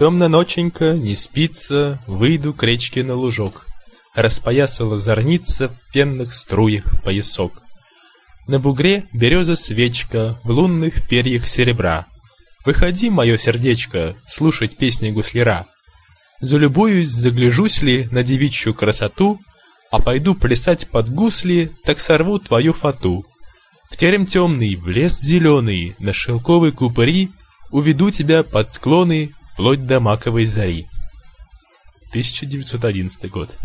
Темно ноченька, не спится, выйду к речке на лужок. Распоясала зорница в пенных струях поясок. На бугре береза свечка в лунных перьях серебра. Выходи, мое сердечко, слушать песни гусляра. Залюбуюсь, загляжусь ли на девичью красоту, А пойду плясать под гусли, так сорву твою фату. В терем темный, в лес зеленый, на шелковой купыри Уведу тебя под склоны, вплоть до маковой зари. 1911 год.